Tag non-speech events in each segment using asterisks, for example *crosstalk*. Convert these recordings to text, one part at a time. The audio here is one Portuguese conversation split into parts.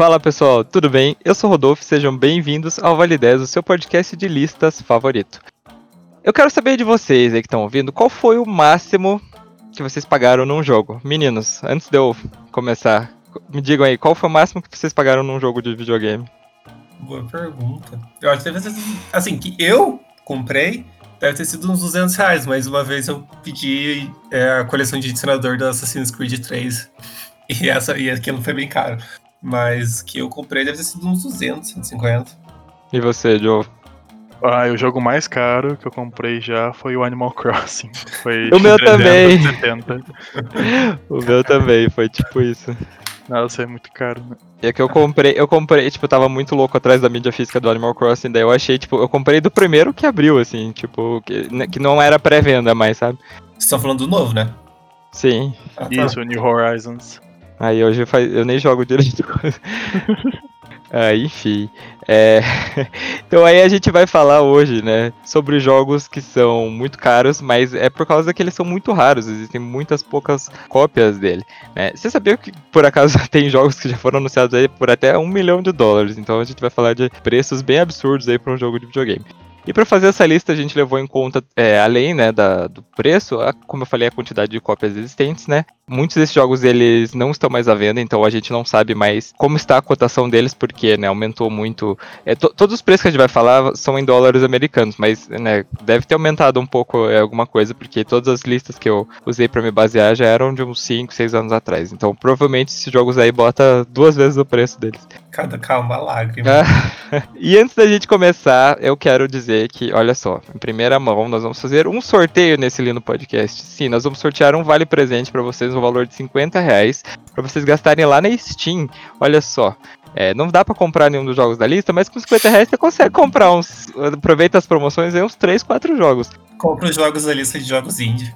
Fala pessoal, tudo bem? Eu sou Rodolfo, sejam bem-vindos ao Vale 10, o seu podcast de listas favorito. Eu quero saber de vocês aí que estão ouvindo, qual foi o máximo que vocês pagaram num jogo? Meninos, antes de eu começar, me digam aí, qual foi o máximo que vocês pagaram num jogo de videogame? Boa pergunta. Eu acho que deve ser assim, que eu comprei, deve ter sido uns 200 reais, mas uma vez eu pedi é, a coleção de senador do Assassin's Creed 3 e, essa, e aquilo foi bem caro. Mas que eu comprei deve ter sido uns 200, 150. E você, Joe? Ah, o jogo mais caro que eu comprei já foi o Animal *laughs* Crossing. Foi o meu também. *laughs* o meu também, foi tipo isso. Nossa, é muito caro, né? E é que eu comprei, eu comprei, tipo, eu tava muito louco atrás da mídia física do Animal Crossing, daí eu achei, tipo, eu comprei do primeiro que abriu, assim, tipo, que, né, que não era pré-venda mais, sabe? Vocês estão falando do novo, né? Sim. Ah, tá. Isso, New Horizons. Aí hoje eu, faz... eu nem jogo direito. *laughs* ah, enfim. É... *laughs* então aí a gente vai falar hoje, né, sobre jogos que são muito caros, mas é por causa que eles são muito raros, existem muitas poucas cópias dele. Né? Você sabia que por acaso *laughs* tem jogos que já foram anunciados aí por até um milhão de dólares? Então a gente vai falar de preços bem absurdos aí para um jogo de videogame. E para fazer essa lista, a gente levou em conta, é, além né, da, do preço, a, como eu falei, a quantidade de cópias existentes, né? Muitos desses jogos eles não estão mais à venda, então a gente não sabe mais como está a cotação deles, porque né, aumentou muito. É, to, todos os preços que a gente vai falar são em dólares americanos, mas né, deve ter aumentado um pouco é, alguma coisa, porque todas as listas que eu usei para me basear já eram de uns 5, 6 anos atrás. Então provavelmente esses jogos aí bota duas vezes o preço deles. Cada calma, lágrima. *laughs* e antes da gente começar, eu quero dizer que, olha só, em primeira mão, nós vamos fazer um sorteio nesse lindo podcast. Sim, nós vamos sortear um vale presente para vocês no valor de 50 reais, para vocês gastarem lá na Steam. Olha só. É, não dá para comprar nenhum dos jogos da lista, mas com 50 reais você consegue comprar uns. Aproveita as promoções e uns 3, 4 jogos. Compra os jogos da lista de jogos indie.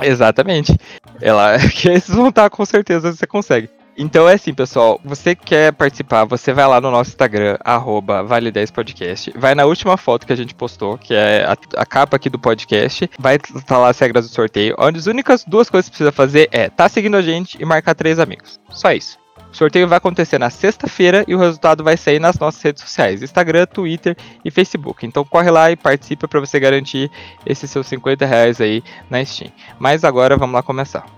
Exatamente. Ela, *laughs* que esses vão estar com certeza você consegue. Então é assim, pessoal. Você quer participar, você vai lá no nosso Instagram, Vale10Podcast. Vai na última foto que a gente postou, que é a, a capa aqui do podcast. Vai estar lá as regras do sorteio. Onde as únicas duas coisas que precisa fazer é tá seguindo a gente e marcar três amigos. Só isso. O sorteio vai acontecer na sexta-feira e o resultado vai sair nas nossas redes sociais: Instagram, Twitter e Facebook. Então corre lá e participa para você garantir esses seus 50 reais aí na Steam. Mas agora vamos lá começar.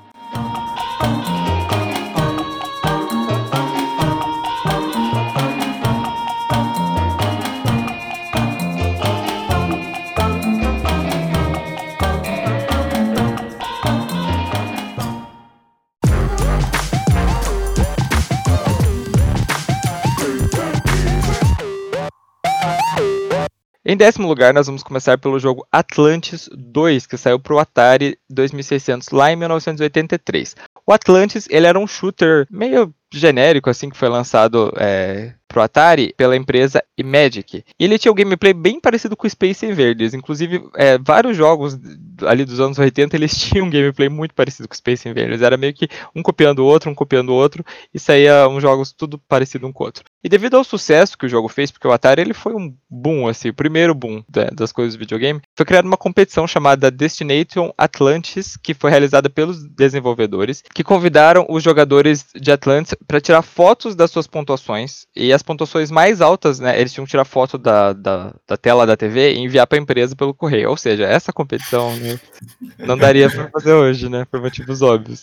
Décimo lugar, nós vamos começar pelo jogo Atlantis 2, que saiu para o Atari 2600 lá em 1983. O Atlantis, ele era um shooter meio genérico, assim, que foi lançado é, pro Atari pela empresa Imagic. E ele tinha um gameplay bem parecido com Space Invaders. Inclusive, é, vários jogos ali dos anos 80, eles *laughs* tinham um gameplay muito parecido com Space Invaders. Era meio que um copiando o outro, um copiando o outro, e saía uns jogos tudo parecido um com o outro. E devido ao sucesso que o jogo fez, porque o Atari ele foi um boom, assim, o primeiro boom né, das coisas do videogame, foi criada uma competição chamada Destination Atlantis, que foi realizada pelos desenvolvedores, que convidaram os jogadores de Atlantis para tirar fotos das suas pontuações e as pontuações mais altas, né, eles tinham que tirar foto da, da, da tela da TV e enviar para a empresa pelo correio. Ou seja, essa competição né, não daria para fazer hoje, né, por motivos óbvios.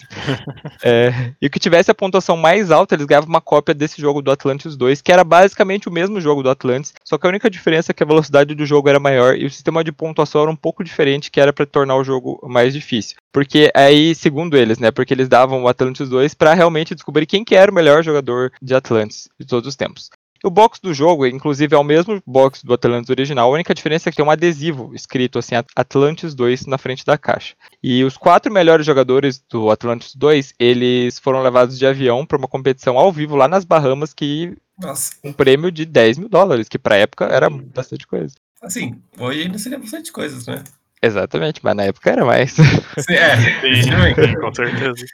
É, e o que tivesse a pontuação mais alta, eles ganhavam uma cópia desse jogo do Atlantis 2, que era basicamente o mesmo jogo do Atlantis, só que a única diferença é que a velocidade do jogo era maior e o sistema de pontuação era um pouco diferente, que era para tornar o jogo mais difícil. Porque aí, segundo eles, né, porque eles davam o Atlantis 2 para realmente descobrir quem que era o melhor jogador de Atlantis de todos os tempos. O box do jogo, inclusive, é o mesmo box do Atlantis original, a única diferença é que tem um adesivo escrito assim, Atlantis 2 na frente da caixa. E os quatro melhores jogadores do Atlantis 2, eles foram levados de avião para uma competição ao vivo lá nas Bahamas, que Nossa. um prêmio de 10 mil dólares, que pra época era bastante coisa. Assim, hoje ainda seria bastante coisas, né? Exatamente, mas na época era mais. Sim, é, Sim, *laughs* sim, com certeza.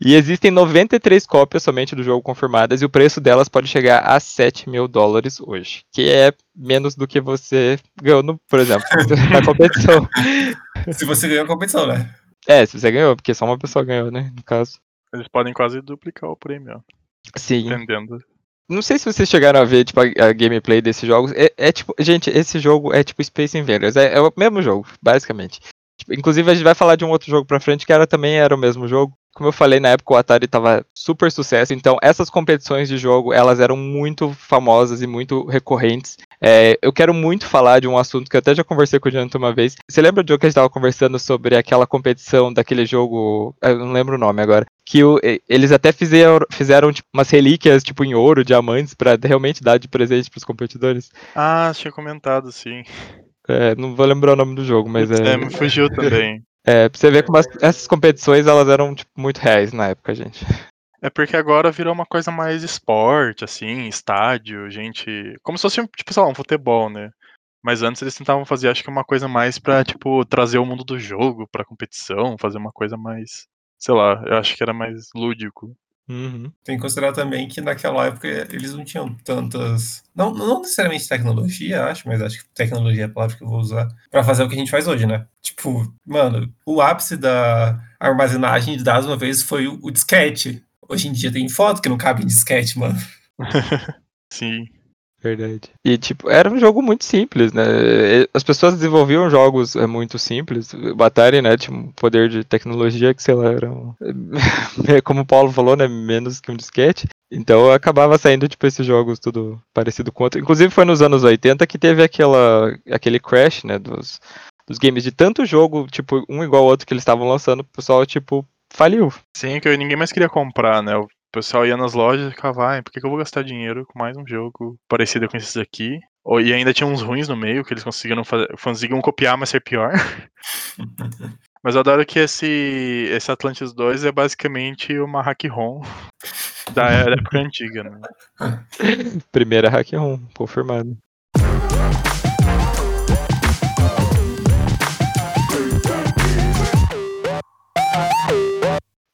E existem 93 cópias somente do jogo confirmadas e o preço delas pode chegar a 7 mil dólares hoje, que é menos do que você ganhou, no, por exemplo, na competição. *laughs* se você ganhou a competição, né? É, se você ganhou, porque só uma pessoa ganhou, né, no caso. Eles podem quase duplicar o prêmio, ó, Sim, entendendo. Não sei se vocês chegaram a ver, tipo, a, a gameplay desses jogos. É, é, tipo, gente, esse jogo é tipo Space Invaders. É, é o mesmo jogo, basicamente. Tipo, inclusive, a gente vai falar de um outro jogo pra frente que era, também era o mesmo jogo. Como eu falei, na época o Atari tava super sucesso, então essas competições de jogo, elas eram muito famosas e muito recorrentes. É, eu quero muito falar de um assunto que eu até já conversei com o Jonathan uma vez. Você lembra do que a gente tava conversando sobre aquela competição daquele jogo, eu não lembro o nome agora, que o, eles até fizeram, fizeram tipo, umas relíquias tipo em ouro, diamantes, para realmente dar de presente pros competidores? Ah, tinha comentado, sim. É, não vou lembrar o nome do jogo, mas é. É, me fugiu também. É, pra você ver como as- essas competições elas eram tipo, muito reais na época, gente. É porque agora virou uma coisa mais esporte, assim, estádio, gente. Como se fosse, tipo, sei lá, um futebol, né? Mas antes eles tentavam fazer, acho que uma coisa mais pra, tipo, trazer o mundo do jogo pra competição, fazer uma coisa mais. Sei lá, eu acho que era mais lúdico. Uhum. Tem que considerar também que naquela época eles não tinham tantas. Não, não necessariamente tecnologia, acho, mas acho que tecnologia é a palavra que eu vou usar pra fazer o que a gente faz hoje, né? Tipo, mano, o ápice da armazenagem de dados uma vez foi o, o disquete. Hoje em dia tem foto que não cabe em disquete, mano. *laughs* Sim. Verdade. E, tipo, era um jogo muito simples, né? As pessoas desenvolviam jogos é, muito simples. Atari, né, tinha um poder de tecnologia que, sei lá, era um... *laughs* Como o Paulo falou, né, menos que um disquete. Então acabava saindo, tipo, esses jogos tudo parecido com outro. Inclusive foi nos anos 80 que teve aquela, aquele crash, né, dos, dos games de tanto jogo, tipo, um igual ao outro que eles estavam lançando, o pessoal, tipo, faliu. Sim, que ninguém mais queria comprar, né? O pessoal ia nas lojas e ficava, ai, por que, que eu vou gastar dinheiro com mais um jogo parecido com esses aqui? Ou- E ainda tinha uns ruins no meio que eles conseguiram fazer, conseguiam copiar, mas ser pior. *laughs* mas eu adoro que esse, esse Atlantis 2 é basicamente uma hack ROM da época antiga, né? Primeira hack room, confirmado.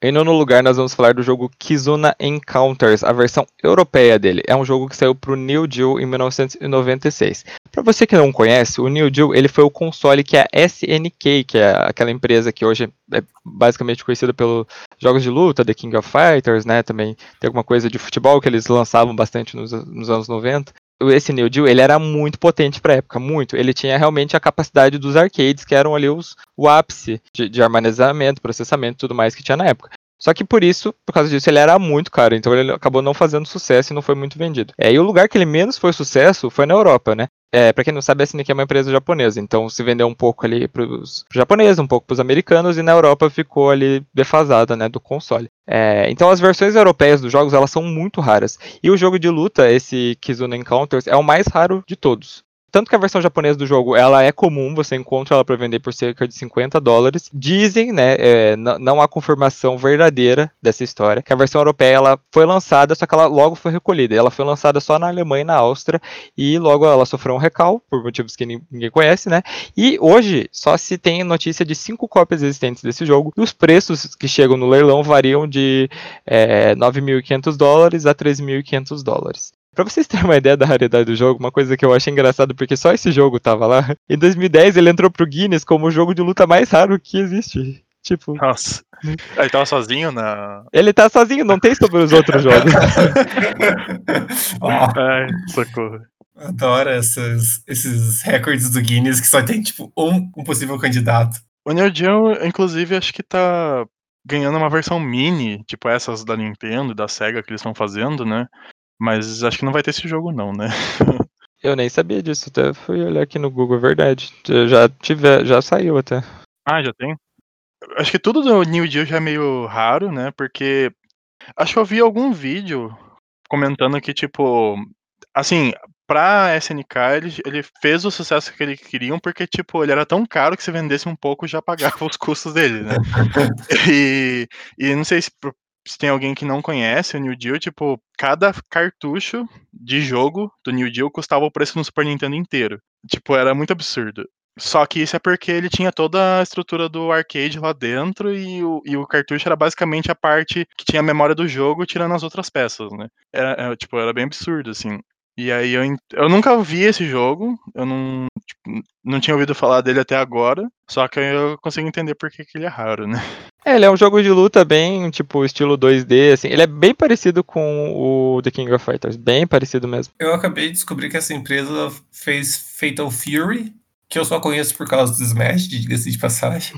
Em nono lugar, nós vamos falar do jogo Kizuna Encounters, a versão europeia dele. É um jogo que saiu para o New Deal em 1996. Para você que não conhece, o New Deal ele foi o console que a SNK, que é aquela empresa que hoje é basicamente conhecida pelos jogos de luta, The King of Fighters, né? Também tem alguma coisa de futebol que eles lançavam bastante nos, nos anos 90 esse New Deal, ele era muito potente pra época, muito. Ele tinha realmente a capacidade dos arcades, que eram ali os, o ápice de, de armazenamento, processamento e tudo mais que tinha na época. Só que por isso, por causa disso, ele era muito caro, então ele acabou não fazendo sucesso e não foi muito vendido. É, e o lugar que ele menos foi sucesso foi na Europa, né? É, para quem não sabe, a SNK é uma empresa japonesa, então se vendeu um pouco ali para os japoneses, um pouco para os americanos, e na Europa ficou ali defasada, né, do console. É, então as versões europeias dos jogos, elas são muito raras. E o jogo de luta, esse Kizuna Encounters, é o mais raro de todos. Tanto que a versão japonesa do jogo, ela é comum, você encontra ela para vender por cerca de 50 dólares. Dizem, né, é, não há confirmação verdadeira dessa história, que a versão europeia ela foi lançada, só que ela logo foi recolhida. Ela foi lançada só na Alemanha e na Áustria, e logo ela sofreu um recal, por motivos que nin- ninguém conhece, né? E hoje só se tem notícia de cinco cópias existentes desse jogo, e os preços que chegam no leilão variam de é, 9.500 dólares a 3.500 dólares. Pra vocês terem uma ideia da raridade do jogo, uma coisa que eu achei engraçado, porque só esse jogo tava lá, em 2010 ele entrou pro Guinness como o jogo de luta mais raro que existe. Tipo, Nossa. Ele tava sozinho na. ele tá sozinho, não tem sobre os outros jogos. *laughs* Ó, Ai, socorro. adoro essas, esses recordes do Guinness que só tem, tipo, um, um possível candidato. O Neo Geo, inclusive, acho que tá ganhando uma versão mini, tipo essas da Nintendo e da Sega que eles estão fazendo, né? Mas acho que não vai ter esse jogo, não, né? *laughs* Eu nem sabia disso, até fui olhar aqui no Google, é verdade. Já, tive, já saiu até. Ah, já tem? Acho que tudo do New Geo já é meio raro, né? Porque acho que eu vi algum vídeo comentando que, tipo, assim, pra SNK ele, ele fez o sucesso que eles queriam porque, tipo, ele era tão caro que se vendesse um pouco já pagava os custos dele, né? *laughs* E, e não sei se, se tem alguém que não conhece o New Deal, tipo, cada cartucho de jogo do New Deal custava o preço do Super Nintendo inteiro. Tipo, era muito absurdo. Só que isso é porque ele tinha toda a estrutura do arcade lá dentro e o, e o cartucho era basicamente a parte que tinha a memória do jogo tirando as outras peças, né? Era, era, tipo, era bem absurdo, assim. E aí eu, eu nunca vi esse jogo, eu não, tipo, não tinha ouvido falar dele até agora, só que eu consigo entender por que, que ele é raro, né? *laughs* É, ele é um jogo de luta bem, tipo, estilo 2D, assim. Ele é bem parecido com o The King of Fighters, bem parecido mesmo. Eu acabei de descobrir que essa empresa fez Fatal Fury, que eu só conheço por causa do Smash, diga-se de passagem.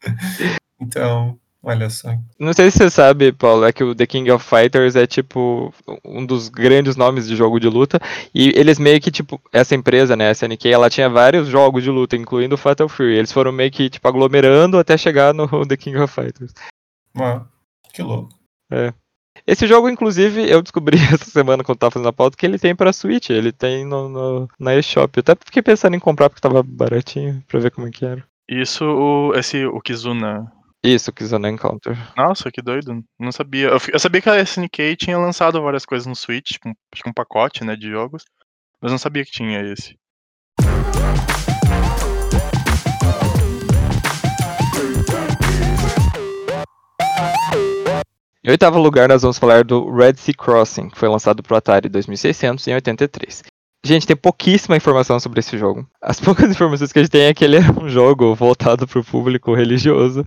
*laughs* então, olha só. Não sei se você sabe, Paulo, é que o The King of Fighters é tipo um dos grandes nomes de jogo de luta. E eles meio que, tipo, essa empresa, né, a SNK, ela tinha vários jogos de luta, incluindo o Fatal Fury. Eles foram meio que, tipo, aglomerando até chegar no *laughs* The King of Fighters. Ah, que louco. É. Esse jogo, inclusive, eu descobri *laughs* essa semana quando tava fazendo a pauta que ele tem pra Switch, ele tem no, no na eShop. Eu até fiquei pensando em comprar porque tava baratinho, pra ver como é que era. Isso, o, esse, o Kizuna. Isso, Kizuna Encounter. Nossa, que doido. Não sabia. Eu, eu sabia que a SNK tinha lançado várias coisas no Switch, tipo, que um pacote, né, de jogos. Mas não sabia que tinha esse. Em oitavo lugar, nós vamos falar do Red Sea Crossing, que foi lançado pro Atari 2600 em 83. Gente, tem pouquíssima informação sobre esse jogo. As *laughs* poucas informações que a gente tem é que ele é um jogo voltado para o público religioso.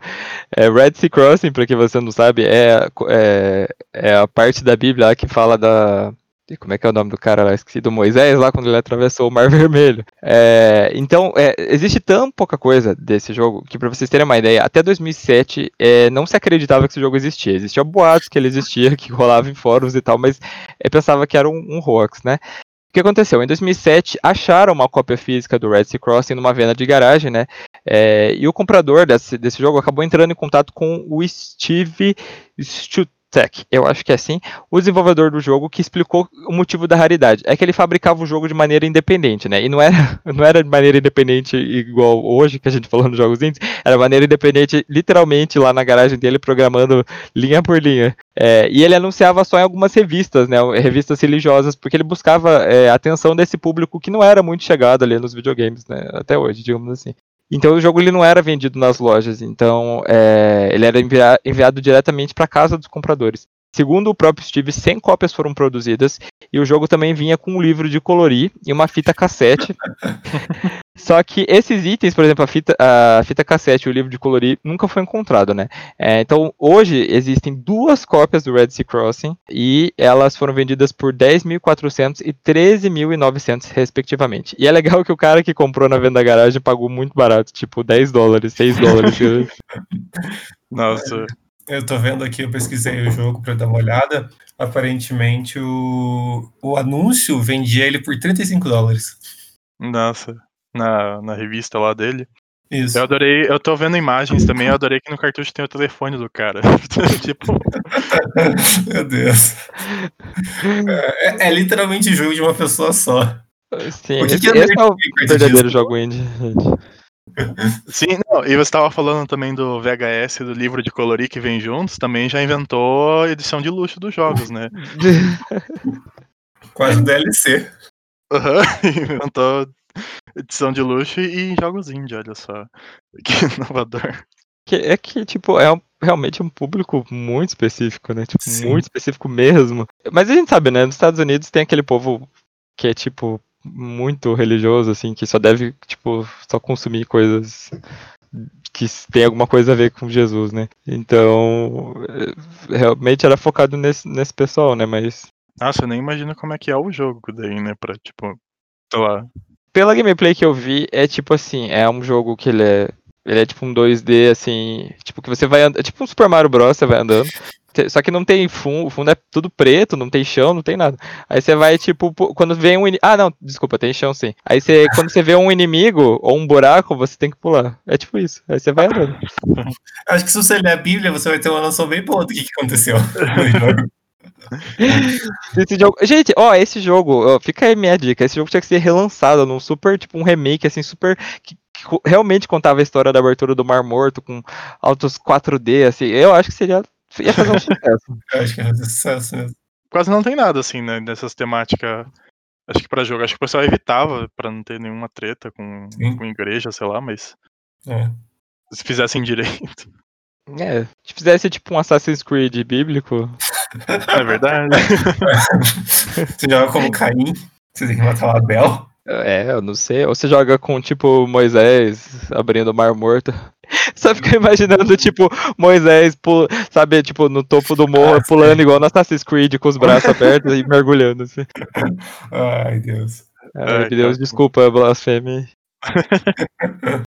É, Red Sea Crossing, para quem você não sabe, é, é, é a parte da Bíblia lá que fala da. Como é que é o nome do cara lá? Esqueci, do Moisés, lá quando ele atravessou o Mar *laughs* Vermelho. É, então, é, existe tão pouca coisa desse jogo que, para vocês terem uma ideia, até 2007 é, não se acreditava que esse jogo existia. Existia boatos que ele existia, *laughs* que rolava em fóruns e tal, mas é, pensava que era um, um hoax, né? O que aconteceu? Em 2007, acharam uma cópia física do Red Sea Crossing numa venda de garagem, né? É, e o comprador desse, desse jogo acabou entrando em contato com o Steve Stutek, eu acho que é assim, o desenvolvedor do jogo, que explicou o motivo da raridade. É que ele fabricava o jogo de maneira independente, né? E não era, *laughs* não era de maneira independente igual hoje, que a gente falou nos jogos indies, era maneira independente, literalmente, lá na garagem dele, programando linha por linha. É, e ele anunciava só em algumas revistas, né? Revistas religiosas, porque ele buscava é, a atenção desse público que não era muito chegado ali nos videogames, né? Até hoje, digamos assim. Então o jogo ele não era vendido nas lojas, então é, ele era envia enviado diretamente para casa dos compradores. Segundo o próprio Steve, 100 cópias foram produzidas e o jogo também vinha com um livro de colorir e uma fita cassete. *laughs* Só que esses itens, por exemplo, a fita, a fita cassete e o livro de colorir nunca foi encontrado, né? É, então hoje existem duas cópias do Red Sea Crossing e elas foram vendidas por 10.400 e 13.900 respectivamente. E é legal que o cara que comprou na venda da garagem pagou muito barato, tipo 10 dólares, 6 dólares. *laughs* Nossa. Eu tô vendo aqui, eu pesquisei o jogo para dar uma olhada. Aparentemente, o, o anúncio vendia ele por 35 dólares. Nossa. Na, na revista lá dele. Isso. Eu adorei, eu tô vendo imagens também, eu adorei que no cartucho tem o telefone do cara. *laughs* tipo, *laughs* Meu Deus. É, é literalmente jogo de uma pessoa só. Sim, O que esse, que é esse é o verdadeiro disso? jogo indie, *laughs* sim, não, e você tava falando também do VHS, do livro de colorir que vem juntos, também já inventou a edição de luxo dos jogos, né? Quase DLC. Aham, inventou edição de luxo e jogos indie, olha só. *laughs* Que inovador. É que, tipo, é um- realmente um público muito específico, né? Tipo, Sim. muito específico mesmo. Mas a gente sabe, né? Nos Estados Unidos tem aquele povo que é, tipo, muito religioso, assim, que só deve, tipo, só consumir coisas que tem alguma coisa a ver com Jesus, né? Então, é, realmente era focado nesse, nesse pessoal, né? Mas Nossa, eu nem imagino como é que é o jogo daí, né? Pra, tipo, sei lá. Pela gameplay que eu vi, é tipo assim, é um jogo que ele é. Ele é tipo um 2D, assim. Tipo, que você vai andando. É tipo um Super Mario Bros. Você vai andando. Só que não tem fundo, o fundo é tudo preto, não tem chão, não tem nada. Aí você vai, tipo, quando vem um. Ah, não, desculpa, tem chão sim. Aí você, *laughs* quando você vê um inimigo ou um buraco, você tem que pular. É tipo isso. Aí você vai andando. Acho que se você ler a Bíblia, você vai ter uma noção bem boa do que, que aconteceu. *laughs* *laughs* Esse jogo... Gente, ó, esse jogo, ó, fica aí minha dica. Esse jogo tinha que ser relançado num super, tipo, um remake, assim, super. Que, que realmente contava a história da abertura do Mar Morto com altos 4D, assim. Eu acho que seria. ia fazer um *laughs* sucesso. Eu acho que é um sucesso mesmo. Quase não tem nada, assim, né? Dessas temáticas. Acho que pra jogo. Acho que o pessoal evitava pra não ter nenhuma treta com, Sim. com igreja, sei lá, mas É. se fizessem direito. É, se fizesse tipo um Assassin's Creed bíblico. É verdade. *laughs* você joga como Caim, você tem que matar o Abel. É, eu não sei. Ou você joga com tipo Moisés abrindo o Mar Morto. *laughs* Só fica imaginando, tipo, Moisés, pul... sabe, tipo, no topo do morro, Ah, pulando sim. igual no Assassin's Creed, com os braços abertos e mergulhando, assim. Ai, Deus. Ai, Ai, Deus, cara. desculpa a blasfêmia. *laughs*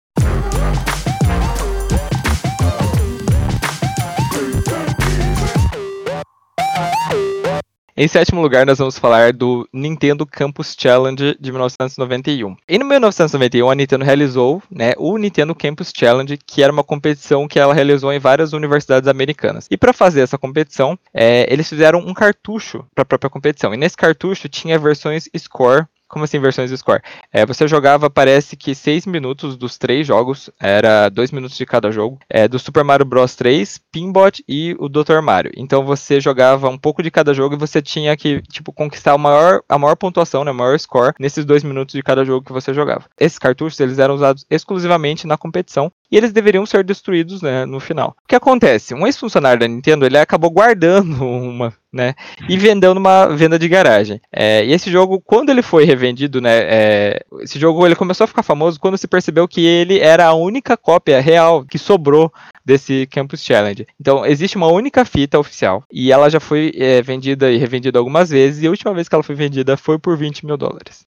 Em sétimo lugar, nós vamos falar do Nintendo Campus Challenge de 1991. E no 1991, a Nintendo realizou né, o Nintendo Campus Challenge, que era uma competição que ela realizou em várias universidades americanas. E para fazer essa competição, é, eles fizeram um cartucho para a própria competição. E nesse cartucho tinha versões Score. Como assim, versões Score? É, você jogava, parece que 6 minutos dos três jogos, era 2 minutos de cada jogo, é, do Super Mario Bros 3, Pinbot e o Dr. Mario. Então você jogava um pouco de cada jogo e você tinha que, tipo, conquistar maior, a maior pontuação, né, o maior score, nesses 2 minutos de cada jogo que você jogava. Esses cartuchos, eles eram usados exclusivamente na competição e eles deveriam ser destruídos, né, no final. O que acontece? Um ex-funcionário da Nintendo, ele acabou guardando *laughs* uma, né, e vendendo numa venda de garagem. É, e esse jogo, quando ele foi revendido, né, é, esse jogo ele começou a ficar famoso quando se percebeu que ele era a única cópia real que sobrou desse Campus Challenge. Então, existe uma única fita oficial e ela já foi é, vendida e revendida algumas vezes e a última vez que ela foi vendida foi por 20 mil dólares.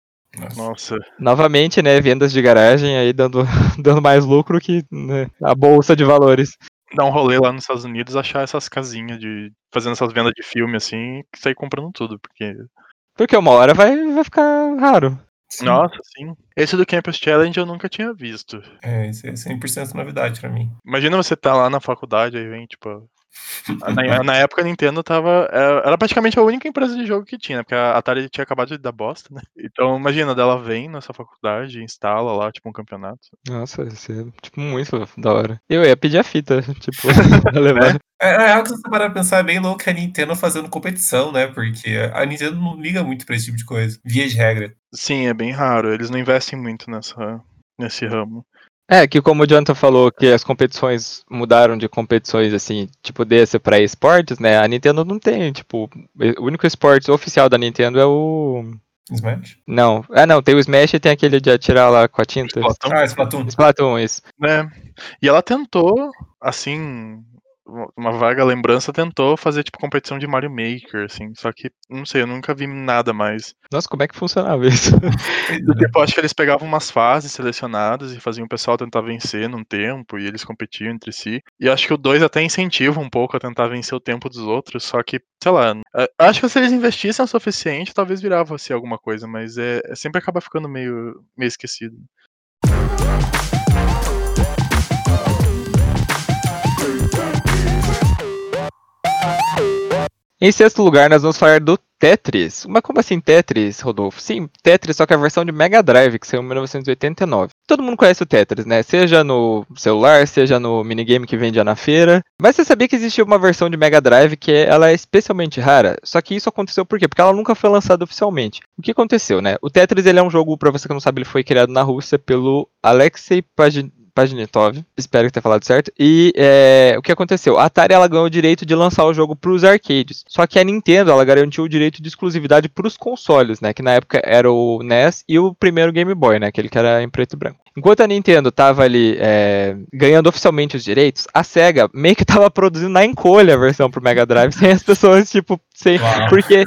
Nossa. Novamente, né, vendas de garagem aí dando, *laughs* dando mais lucro que né, a bolsa de valores. Dar um rolê lá nos Estados Unidos, achar essas casinhas de. fazendo essas vendas de filme assim, e sair comprando tudo, porque. Porque uma hora vai, vai ficar raro. Sim. Nossa, sim. Esse do Campus Challenge eu nunca tinha visto. É, isso é 100% novidade pra mim. Imagina você tá lá na faculdade, aí vem, tipo. Na, na época a Nintendo tava. Era era praticamente a única empresa de jogo que tinha, né? Porque a Atari tinha acabado de dar bosta, né? Então imagina, dela vem nessa faculdade, instala lá, tipo, um campeonato. Nossa, isso é tipo muito da hora. Eu ia pedir a fita, *laughs* tipo, *laughs* pra levar. É, é algo que você pra pensar é bem louco a Nintendo fazendo competição, né? Porque a Nintendo não liga muito pra esse tipo de coisa, via de regra. Sim, é bem raro. Eles não investem muito nessa, nesse ramo. É, que como o Jonathan falou que as competições mudaram de competições assim, tipo desse pra esportes, né? A Nintendo não tem, tipo, o único esporte oficial da Nintendo é o. Smash? Não. Ah, não, tem o Smash e tem aquele de atirar lá com a tinta. Splatoon, Ah, Splatoon. Splatoon, isso. né? E ela tentou, assim, uma vaga lembrança, tentou fazer, tipo, competição de Mario Maker, assim. Só que, não sei, eu nunca vi nada mais. Nossa, como é que funcionava isso? *laughs* Do tipo, acho que eles pegavam umas fases selecionadas e faziam o pessoal tentar vencer num tempo e eles competiam entre si. E acho que o 2 até incentiva um pouco a tentar vencer o tempo dos outros, só que, sei lá, é, acho que se eles investissem o suficiente, talvez virava assim alguma coisa, mas é, é- sempre acaba ficando meio, meio esquecido. Em sexto lugar, nós vamos falar do Tetris. Mas como assim Tetris, Rodolfo? Sim, Tetris, só que a versão de Mega Drive, que saiu em 1989. Todo mundo conhece o Tetris, né? Seja no celular, seja no minigame que vendia na feira. Mas você sabia que existia uma versão de Mega Drive que ela é especialmente rara? Só que isso aconteceu por quê? Porque ela nunca foi lançada oficialmente. O que aconteceu, né? O Tetris, ele é um jogo, pra você que não sabe, ele foi criado na Rússia pelo Alexei Pajin... Paginitov, espero que tenha falado certo. E é, o que aconteceu? A Atari ela ganhou o direito de lançar o jogo para os arcades. Só que a Nintendo ela garantiu o direito de exclusividade para os consoles, né? Que na época era o NES e o primeiro Game Boy, né? Aquele que era em preto e branco. Enquanto a Nintendo tava ali é, ganhando oficialmente os direitos, a SEGA meio que tava produzindo na encolha a versão pro Mega Drive, *laughs* sem as pessoas, tipo, sem. Uau. Porque,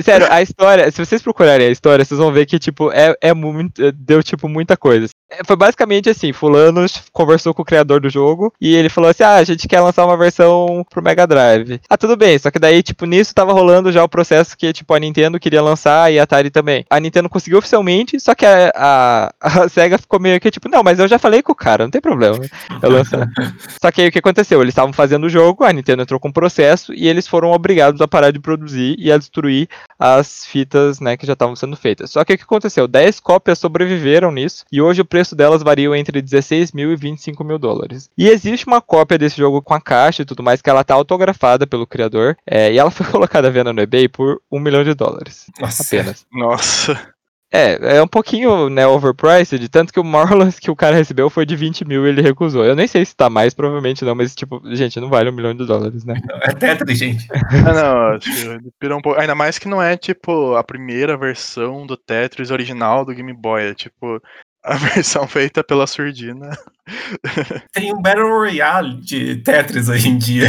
sério, a história, se vocês procurarem a história, vocês vão ver que, tipo, é, é muito. Deu, tipo, muita coisa. É, Foi basicamente assim, fulano conversou com o criador do jogo e ele falou assim, ah, a gente quer lançar uma versão pro Mega Drive. Ah, tudo bem, só que daí, tipo, nisso tava rolando já o processo que, tipo, a Nintendo queria lançar e a Atari também. A Nintendo conseguiu oficialmente, só que a, a, *laughs* a SEGA ficou meio que, tipo, não, mas eu já falei com o cara, não tem problema. *laughs* Só que aí o que aconteceu? Eles estavam fazendo o jogo, a Nintendo entrou com um processo e eles foram obrigados a parar de produzir e a destruir as fitas, né, que já estavam sendo feitas. Só que o que aconteceu? 10 cópias sobreviveram nisso e hoje o preço delas varia entre 16 mil e 25 mil dólares. E existe uma cópia desse jogo com a caixa e tudo mais que ela tá autografada pelo criador é, e ela foi *laughs* colocada à venda no eBay por um milhão de dólares. Nossa. Apenas. Nossa. É, é um pouquinho, né, overpriced, tanto que o Marlins *laughs* que o cara recebeu foi de 20 mil e ele recusou. Eu nem sei se tá mais, provavelmente não, mas tipo, gente, não vale um milhão de dólares, né? É Tetris, gente. *laughs* Ah, não, acho que ele pirou um pouco. Ainda mais que não é, tipo, a primeira versão do Tetris original do Game Boy. É tipo. A *laughs* versão feita pela surdina. Tem um Battle Royale de Tetris hoje em dia.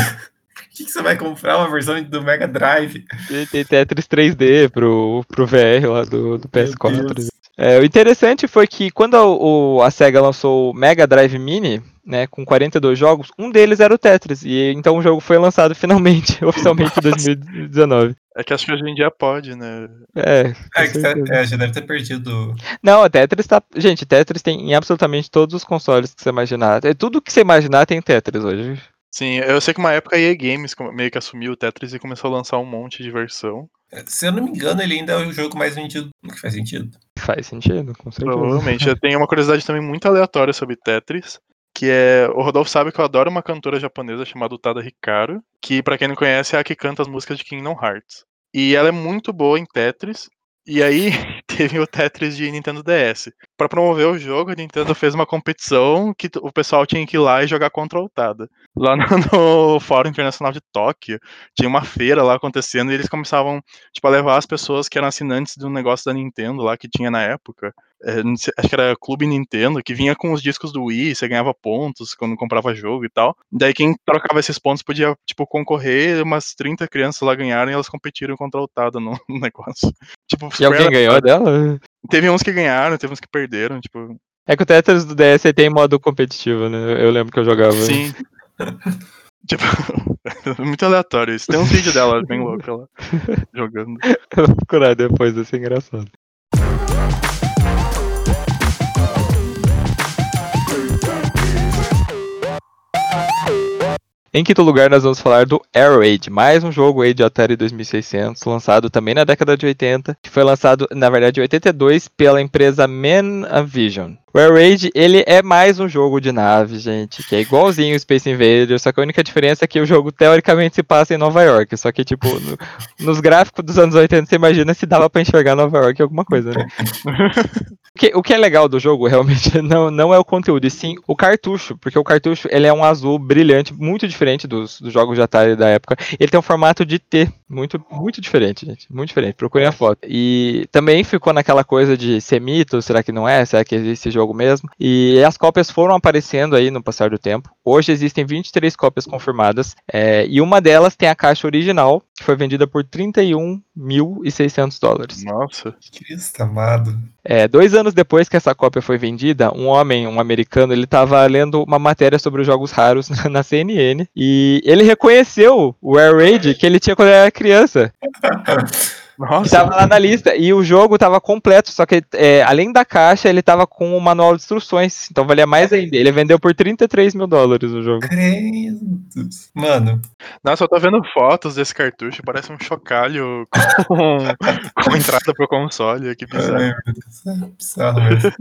Que, que você vai comprar uma versão do Mega Drive? Tem, tem Tetris 3D pro, pro VR lá do, do PS4. Deus. É, o interessante foi que quando a, o- a SEGA lançou o Mega Drive Mini, né, com 42 jogos, um deles era o Tetris. E então o jogo foi lançado *laughs* finalmente, oficialmente em 2019. É que acho que hoje em dia pode, né? É, É, que é, já deve ter perdido. Não, a Tetris tá. Gente, Tetris tem em absolutamente todos os consoles que você imaginar. É, Tudo que você imaginar tem Tetris hoje. Sim, eu sei que uma época a EA Games meio que assumiu o Tetris e começou a lançar um monte de versão. Se eu não me engano, ele ainda é o jogo mais vendido. Que faz sentido. Faz sentido, com certeza. Provavelmente. Eu tenho uma curiosidade também muito aleatória sobre Tetris, que é. O Rodolfo sabe que eu adoro uma cantora japonesa chamada Utada Hikaru, que pra quem não conhece é a que canta as músicas de Kingdom Hearts. E ela é muito boa em Tetris. E aí *laughs* *laughs* teve o Tetris de Nintendo DS. Pra promover o jogo, a Nintendo fez uma competição que o pessoal tinha que ir lá e jogar contra a Utada. Lá *laughs* no, no Fórum Internacional de Tóquio, tinha uma feira lá acontecendo e eles começavam tipo, a levar as pessoas que eram assinantes do negócio da Nintendo lá que tinha na época. É, acho que era Clube Nintendo, que vinha com os discos do Wii, você ganhava pontos quando comprava jogo e tal. Daí quem trocava esses pontos podia, tipo, concorrer, umas 30 crianças lá ganharam e elas competiram contra a Utada no, *laughs* no negócio. Tipo, E alguém ganhou aleatório. Dela? Teve uns que ganharam, teve uns que perderam, tipo. É que o Tetris do DS tem modo competitivo, né? Eu lembro que eu jogava. Sim. *laughs* tipo, *laughs* muito aleatório isso. Tem uns vídeos dela bem louca lá, *laughs* jogando. Eu vou procurar depois, vai ser engraçado. Em quinto lugar, nós vamos falar do Raid, mais um jogo aí de Atari 2600, lançado também na década de 80, que foi lançado, na verdade, em 82 pela empresa Manavision. O Air Raid, ele é mais um jogo de nave, gente, que é igualzinho o Space Invaders, só que a única diferença é que o jogo teoricamente se passa em Nova York, só que, tipo, no- nos gráficos dos anos 80, você imagina se dava pra enxergar Nova York alguma coisa, né? *laughs* O que, o que é legal do jogo, realmente, *laughs* não, não é o conteúdo, e sim o cartucho, porque o cartucho, ele é um azul brilhante, muito diferente dos, dos jogos de Atari da época. Ele tem um formato de T, muito, muito diferente, gente, muito diferente, procurem a foto. E também ficou naquela coisa de ser mito, será que não é? Será que existe esse jogo mesmo? E as cópias foram aparecendo aí no passar do tempo. Hoje existem 23 cópias confirmadas, é, e uma delas tem a caixa original, que foi vendida por 31.600 dólares. Nossa. Cristo amado. É, dois anos depois que essa cópia foi vendida, um homem, um americano, ele estava lendo uma matéria sobre os jogos raros *laughs* na CNN e ele reconheceu o Air Raid que ele tinha quando era criança. *laughs* Nossa. Estava lá na lista e o jogo estava completo, só que é, além da caixa ele estava com o manual de instruções, então valia mais ainda. Ele vendeu por 33 mil dólares o jogo. Credos. Mano, Nossa, eu tô vendo fotos desse cartucho, parece um chocalho *laughs* com, com entrada pro console, que bizarro. é bizarro mesmo.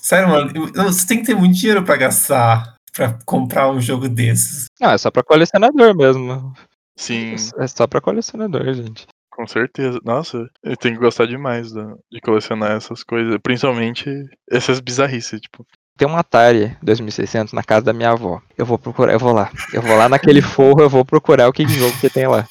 Sério, mano, você tem que ter muito dinheiro pra gastar pra comprar um jogo desses. Ah, é só pra colecionador mesmo. Sim, É só pra colecionador, gente. Com certeza. Nossa, eu tenho que gostar demais da- de colecionar essas coisas, principalmente essas bizarrices, tipo. Tem um Atari 2600 na casa da minha avó. Eu vou procurar, eu vou lá. Eu vou lá naquele forro, eu vou procurar o que jogo que tem lá.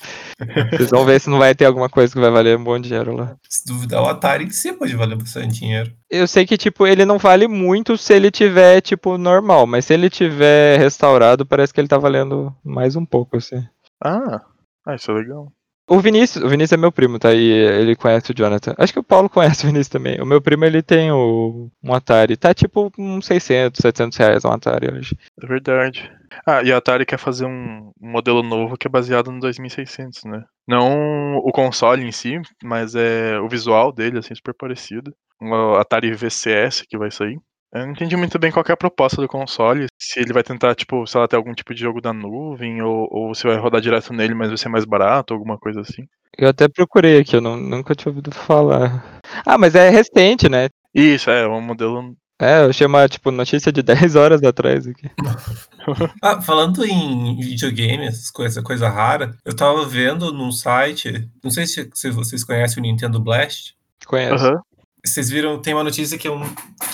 Vocês vão ver se não vai ter alguma coisa que vai valer um bom dinheiro lá. Se duvidar, o Atari em si pode valer bastante dinheiro. Eu sei que, tipo, ele não vale muito se ele tiver, tipo, normal, mas se ele tiver restaurado, parece que ele tá valendo mais um pouco, assim. Ah, ah, isso é legal. O Vinícius, o Vinícius é meu primo, tá? E ele conhece o Jonathan. Acho que o Paulo conhece o Vinícius também. O meu primo, ele tem o, um Atari. Tá, tipo, uns 600, 700 reais um Atari hoje. É verdade. Ah, e a Atari quer fazer um modelo novo que é baseado no 2600, né? Não o console em si, mas é o visual dele, assim, super parecido. O Atari VCS que vai sair. Eu não entendi muito bem qual que é a proposta do console. Se ele vai tentar, tipo, sei lá, ter algum tipo de jogo da nuvem, ou, ou se vai rodar direto nele, mas vai ser mais barato, alguma coisa assim. Eu até procurei aqui, eu não- nunca tinha ouvido falar. Ah, mas é recente, né? Isso, é, um modelo. É, eu achei uma, tipo, notícia de *laughs* 10 horas atrás aqui. *laughs* Ah, falando em videogame, essas coisas, coisa rara, eu tava vendo num site, não sei se, se vocês conhecem o Nintendo Blast. Conheço. Aham. Vocês viram, tem uma notícia que, é um,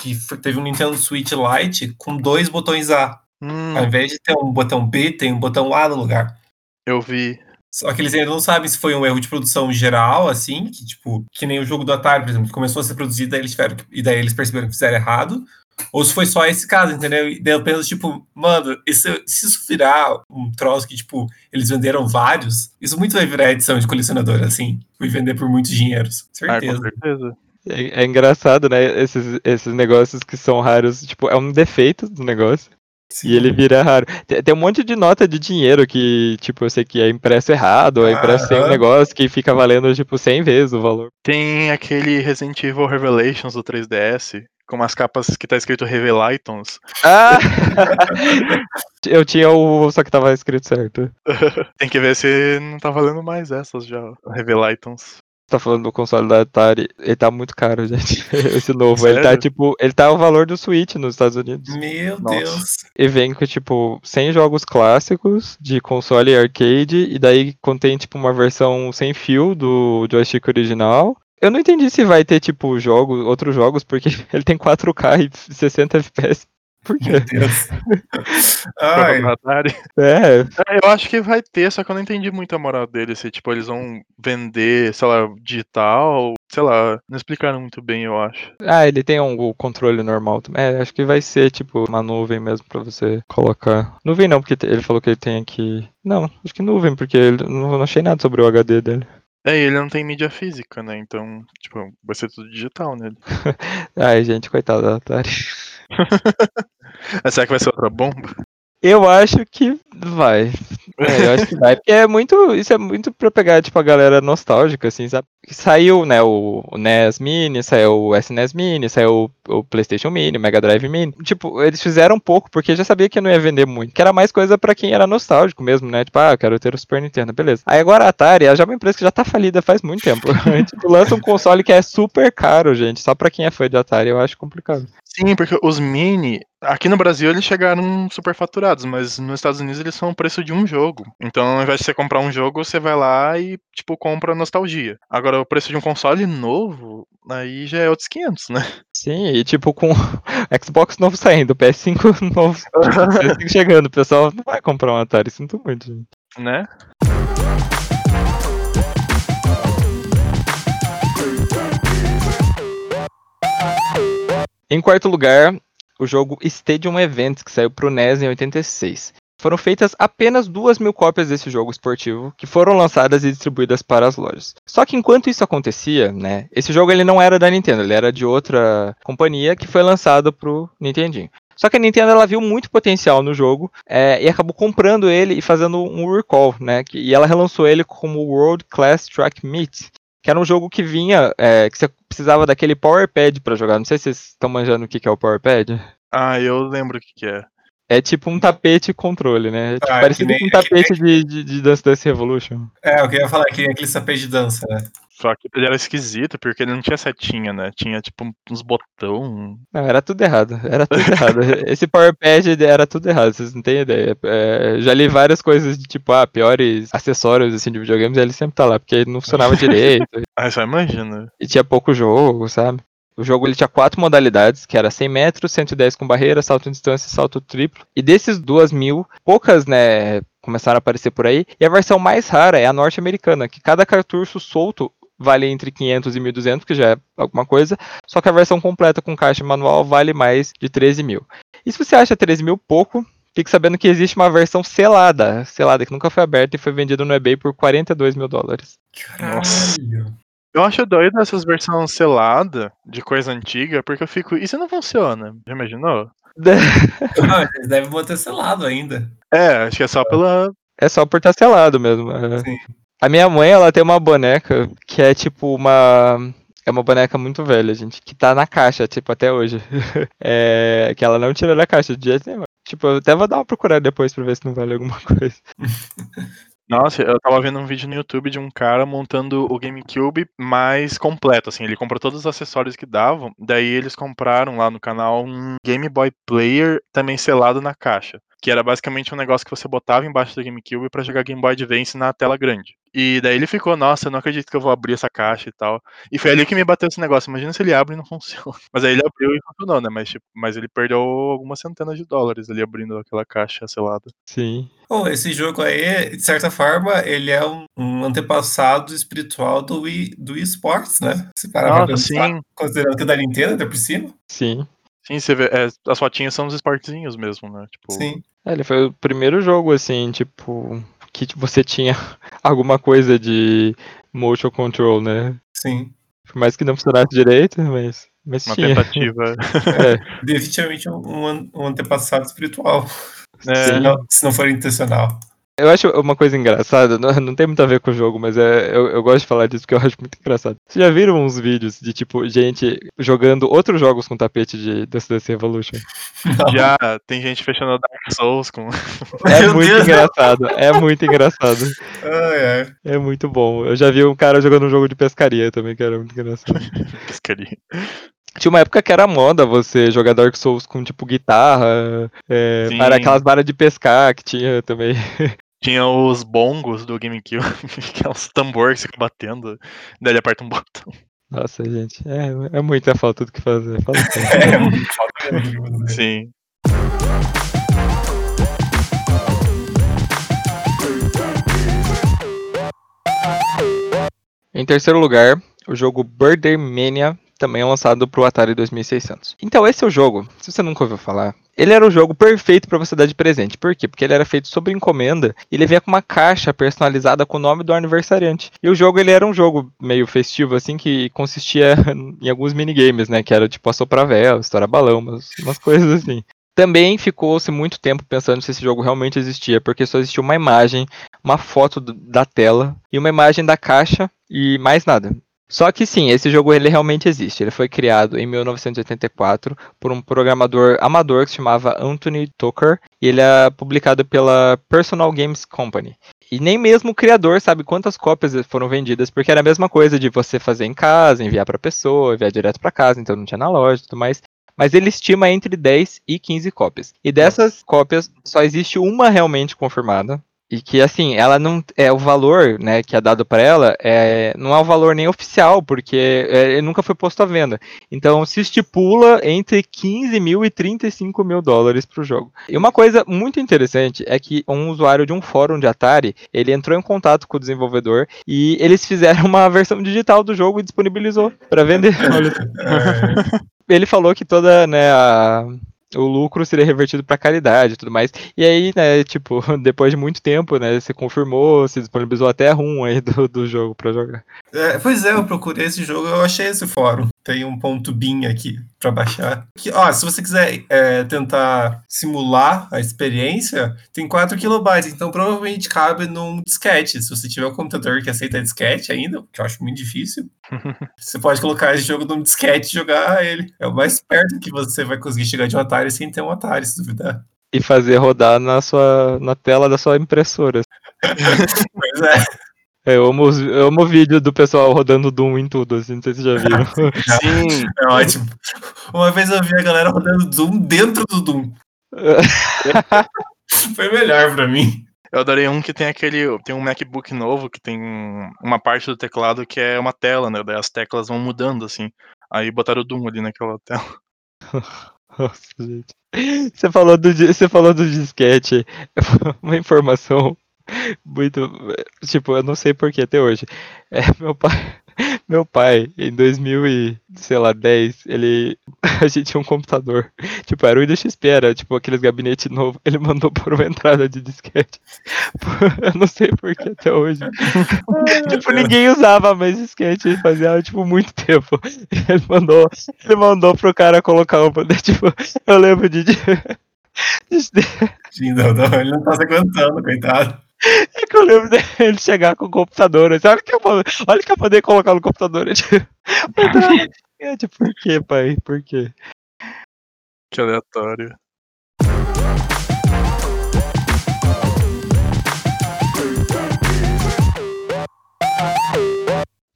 que teve um Nintendo Switch Lite com dois botões A. Hum, Ao invés de ter um botão B, tem um botão A no lugar. eu vi. Só que eles ainda não sabem se foi um erro de produção geral, assim, que tipo, que nem o jogo do Atari, por exemplo, que começou a ser produzido daí eles tiveram, e daí eles perceberam que fizeram errado, ou se foi só esse caso, entendeu? E daí eu penso, tipo, mano, isso, se isso virar um troço que, tipo, eles venderam vários, isso muito vai virar edição de colecionador, assim, e vender por muitos dinheiros, certeza. Ah, com certeza. É, é engraçado, né? Esses, esses negócios que são raros, tipo, é um defeito do negócio. Sim. E ele vira raro. Tem, tem um monte de nota de dinheiro que, tipo, eu sei que é impresso errado, ou é impresso sem um negócio que fica valendo, tipo, 100 vezes o valor. Tem aquele Resident Evil Revelations do 3DS, com umas capas que tá escrito Revelatons. Ah! *laughs* eu tinha o. Só que tava escrito certo. *laughs* Tem que ver se não tá valendo mais essas já. Revelatons. Tá falando do console da Atari. Ele tá muito caro, *laughs* gente. Esse novo. Ele tá, Sério? tipo. Ele tá o valor do Switch nos Estados Unidos. Meu Nossa. Deus. E vem com, tipo, 100 jogos clássicos de console e arcade. E daí contém, tipo, uma versão sem fio do joystick original. Eu não entendi se vai ter, tipo, jogos, outros jogos, porque *laughs* ele tem 4K e 60 FPS. Por quê? Meu Deus. *laughs* Ai. É, É, Eu acho que vai ter, só que eu não entendi muito a moral dele. Se, tipo, eles vão vender, sei lá, digital, sei lá. Não explicaram muito bem, eu acho. Ah, ele tem um o controle normal também. É, acho que vai ser tipo uma nuvem mesmo pra você colocar. Nuvem não, porque ele falou que ele tem aqui. Não, acho que nuvem, porque ele- não, achei nada sobre o HD dele. É, e ele não tem mídia física, né? Então, tipo, vai ser tudo digital nele. *laughs* Ai, gente, coitado da Atari. *laughs* Mas *laughs* será que vai ser outra bomba? Eu acho que vai. É, eu acho que vai. Porque é muito. Isso é muito pra pegar, tipo, a galera nostálgica, assim, sabe? Saiu, né, o, o NES Mini, saiu o SNES Mini, saiu o, o PlayStation Mini, o Mega Drive Mini. Tipo, eles fizeram um pouco, porque já sabia que não ia vender muito. Que era mais coisa pra quem era nostálgico mesmo, né? Tipo, ah, eu quero ter o Super Nintendo, beleza. Aí agora a Atari, ela já é uma empresa que já tá falida faz muito tempo. *laughs* tipo, lança um console que é super caro, gente. Só pra quem é fã de Atari, eu acho complicado. Sim, porque os mini, aqui no Brasil eles chegaram super faturados, mas nos Estados Unidos eles são o preço de um jogo. Então, ao invés de você comprar um jogo, você vai lá e, tipo, compra nostalgia. Agora, o preço de um console novo, aí já é outros 500, né? Sim, e tipo, com *laughs* Xbox novo saindo, PS5 *laughs* novo PS5 chegando, o pessoal não vai comprar um Atari, sinto muito, gente. né? Em quarto lugar, o jogo Stadium Events, que saiu pro NES em 86. Foram feitas apenas duas mil cópias desse jogo esportivo, que foram lançadas e distribuídas para as lojas. Só que enquanto isso acontecia, né, esse jogo ele não era da Nintendo, ele era de outra companhia que foi lançado pro Nintendinho. Só que a Nintendo ela viu muito potencial no jogo é, e acabou comprando ele e fazendo um recall, né? que- e ela relançou ele como World Class Track Meet, que era um jogo que vinha, é, que você precisava daquele Power Pad para jogar. Não sei se vocês estão manjando o que que é o Power Pad. Ah, eu lembro o que, que é. É tipo um tapete controle, né? É tipo, Ah, parecido que nem- com um tapete de, de, de Dance Dance Revolution. é, eu queria falar que é aquele sapê de dança, né? Só que ele era esquisito, porque ele não tinha setinha, né? Tinha, tipo, uns botão. Não, era tudo errado. Era tudo errado. *laughs* Esse Power Pad era tudo errado, vocês não têm ideia. É, já li várias coisas de tipo, ah, piores acessórios assim, de videogames, ele sempre tá lá, porque ele não funcionava direito. *laughs* Ah, só imagina. E tinha pouco jogo, sabe? O jogo ele tinha quatro modalidades, que era 100 metros, 110 com barreira, salto em distância e salto triplo. E desses duas mil, poucas, né, começaram a aparecer por aí. E a versão mais rara é a norte-americana, que cada cartucho solto vale entre 500 e 1.200, que já é alguma coisa. Só que a versão completa com caixa manual vale mais de 13 mil. E se você acha 13 mil pouco, fique sabendo que existe uma versão selada, selada, que nunca foi aberta e foi vendida no eBay por 42 mil dólares. Caralho. Eu acho doido essas versões seladas de coisa antiga, porque eu fico. Se não funciona? Já imaginou? *laughs* Não, eles devem manter selado ainda. É, acho que é só pela. É só por estar selado mesmo. é. Sim. A minha mãe, ela tem uma boneca que é tipo uma. É uma boneca muito velha, gente, que tá na caixa, tipo, até hoje. *laughs* É, que ela não tira da caixa de jeito nenhum. Tipo, eu até vou dar uma procurada depois pra ver se não vale alguma *laughs* coisa. Nossa, eu tava vendo um vídeo no YouTube de um cara montando o GameCube mais completo, assim, ele comprou todos os acessórios que davam, daí eles compraram lá no canal um Game Boy Player também selado na caixa, que era basicamente um negócio que você botava embaixo do GameCube pra jogar Game Boy Advance na tela grande. E daí ele ficou, nossa, eu não acredito que eu vou abrir essa caixa e tal. E foi ali que me bateu esse negócio. Imagina se ele abre e não *laughs* funciona. Mas aí ele abriu e funcionou, né? Mas, tipo, mas ele perdeu algumas centenas de dólares ali abrindo aquela caixa selada. Sim. Bom, esse jogo aí, de certa forma, ele é um, um antepassado espiritual do, e, do esports, né? Se parar pra Nossa, pensar, sim. considerando que é da Nintendo, ainda por cima. Sim. Sim, você vê, é, as fotinhas são os esportezinhos mesmo, né? Tipo, Sim. É, ele foi o primeiro jogo, assim, tipo, que você tinha *laughs* alguma coisa de motion control, né? Sim. Por mais que não funcionasse direito, mas, mas uma tinha. tentativa. *laughs* É, Definitivamente um, um an- antepassado espiritual. É, Se não, se não for intencional. Eu acho uma coisa engraçada, não, não tem muito a ver com o jogo, mas é, eu, eu gosto de falar disso porque eu acho muito engraçado. Vocês já viram uns vídeos de, tipo, gente jogando outros jogos com tapete de Dance Dance Revolution? já tem gente fechando Dark Souls com. É Meu muito Deus. engraçado, é muito engraçado. Ai, ai. É muito bom. Eu já vi um cara jogando um jogo de pescaria também, que era muito engraçado. pescaria. Tinha uma época que era moda você jogar Dark Souls com, tipo, guitarra, é, para aquelas varas de pescar que tinha também. *laughs* Tinha os bongos do GameCube, *laughs* que é uns tambor que fica batendo, daí ele aperta um botão. Nossa, gente, é, é muita falta do que fazer. Fala sério. *laughs* É, muito falta mesmo. Sim. Em terceiro lugar, o jogo Birthday Mania, também é lançado para o Atari 2600. Então esse é o jogo, se você nunca ouviu falar, ele era o jogo perfeito para você dar de presente. Por quê? Porque ele era feito sob encomenda e ele vinha com uma caixa personalizada com o nome do aniversariante. E o jogo ele era um jogo meio festivo assim que consistia *laughs* em alguns minigames, né, que era tipo assoprar vela, estourar balão, umas, umas coisas assim. Também ficou-se muito tempo pensando se esse jogo realmente existia, porque só existia uma imagem, uma foto da tela e uma imagem da caixa e mais nada. Só que sim, esse jogo ele realmente existe. Ele foi criado em 1984 por um programador amador que se chamava Anthony Tucker e ele é publicado pela Personal Games Company. E nem mesmo o criador sabe quantas cópias foram vendidas, porque era a mesma coisa de você fazer em casa, enviar para pessoa, enviar direto para casa, então não tinha na loja e tudo mais. Mas ele estima entre 10 e 15 cópias. E dessas cópias, só existe uma realmente confirmada. E que, assim, ela não. É, o valor né, que é dado para ela é, não é um valor nem oficial, porque é, ele nunca foi posto à venda. Então se estipula entre 15 mil e 35 mil dólares para o jogo. E uma coisa muito interessante é que um usuário de um fórum de Atari ele entrou em contato com o desenvolvedor e eles fizeram *laughs* uma versão digital do jogo e disponibilizou para vender. Ele falou que toda, né, a- o lucro seria revertido para caridade e tudo mais. E aí, né, tipo, *laughs* depois de muito tempo, né, você confirmou, se disponibilizou até a RUM aí do, do jogo para jogar. É, pois é, eu procurei esse jogo, eu achei esse fórum. Tem um ponto bin aqui pra baixar. Que, ó, se você quiser é, tentar simular a experiência, tem 4 kilobytes, então provavelmente cabe num disquete. Se você tiver um computador que aceita disquete ainda, que eu acho muito difícil, *laughs* você pode colocar esse jogo num disquete e jogar ele. É o mais perto que você vai conseguir chegar de um Atari sem ter um Atari, se duvidar. E fazer rodar na sua na tela da sua impressora. *laughs* Pois é. É, Eu amo, os- eu amo o vídeo do pessoal rodando Doom em tudo, assim, não sei se vocês já viram. *laughs* Sim. É ótimo. Uma vez eu vi a galera rodando Doom dentro do Doom. *laughs* Foi melhor pra mim. Eu adorei um que tem aquele. Tem um MacBook novo que tem uma parte do teclado que é uma tela, né? Daí as teclas vão mudando, assim. Aí botaram o Doom ali naquela tela. *laughs* Nossa, gente. Você falou do, você falou do disquete. Uma informação muito. Tipo, eu não sei porquê até hoje. É, meu pai. *laughs* Meu pai, em 2000 e, sei lá, 10, ele. *laughs* A gente tinha um computador. Tipo, era o Windows XP, era tipo aqueles gabinetes novos. Ele mandou por uma entrada de disquete. *laughs* Eu não sei porquê até hoje. tipo, ninguém usava mais disquete. Fazia, tipo, muito tempo. Ele mandou, ele mandou pro cara colocar uma. Tipo, eu lembro de. de- Não, não, ele não tá se aguentando, coitado. É que eu lembro dele *laughs* chegar com o computador. Assim, olha, que eu, olha que eu poder colocar no computador. Eu, *laughs* tipo, eu, tipo, por que, pai? Por quê? Que aleatório.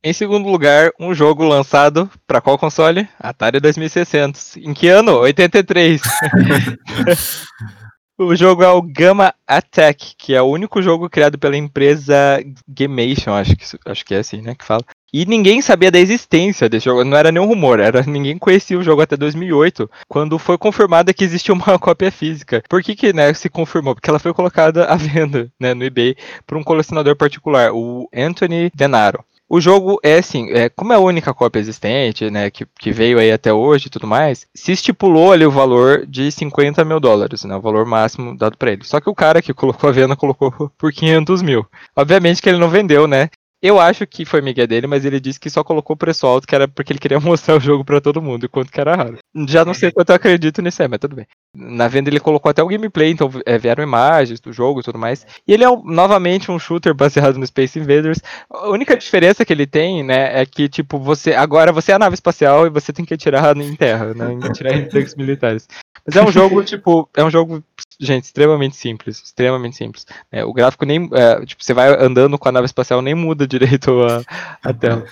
Em segundo lugar, um jogo lançado para qual console? Atari 2600. Em que ano? 83. *laughs* O jogo é o Gamma Attack, que é o único jogo criado pela empresa Gamation, acho que, acho que é assim, né, que fala. E ninguém sabia da existência desse jogo, não era nenhum rumor, era ninguém conhecia o jogo até 2008, quando foi confirmada que existia uma *laughs* cópia física. Por que que, né, se confirmou? Porque ela foi colocada à venda, né, no eBay por um colecionador particular, o Anthony Denaro. O jogo é assim, é, como é a única cópia existente, né, que, que veio aí até hoje e tudo mais, se estipulou ali o valor de 50 mil dólares, né, o valor máximo dado para ele. Só que o cara que *laughs* colocou a venda colocou por 500 mil. Obviamente que ele não vendeu, né, eu acho que foi Miguel dele, mas ele disse que só colocou o preço alto, que era porque ele queria *laughs* mostrar o jogo para todo mundo, enquanto que era raro. Já não sei quanto eu acredito nisso aí, mas tudo bem. Na venda ele colocou até o gameplay, então é, vieram imagens do jogo e tudo mais. E ele é novamente um shooter baseado no Space Invaders. A única diferença que ele tem, né, é que, tipo, você. Agora você é a nave espacial e você tem que atirar em terra, né? Atirar em tanques militares. Mas é um jogo, tipo, é um jogo, gente, extremamente simples. Extremamente simples. É, o gráfico nem. É, tipo, você vai andando com a nave espacial, nem muda direito a, a tela.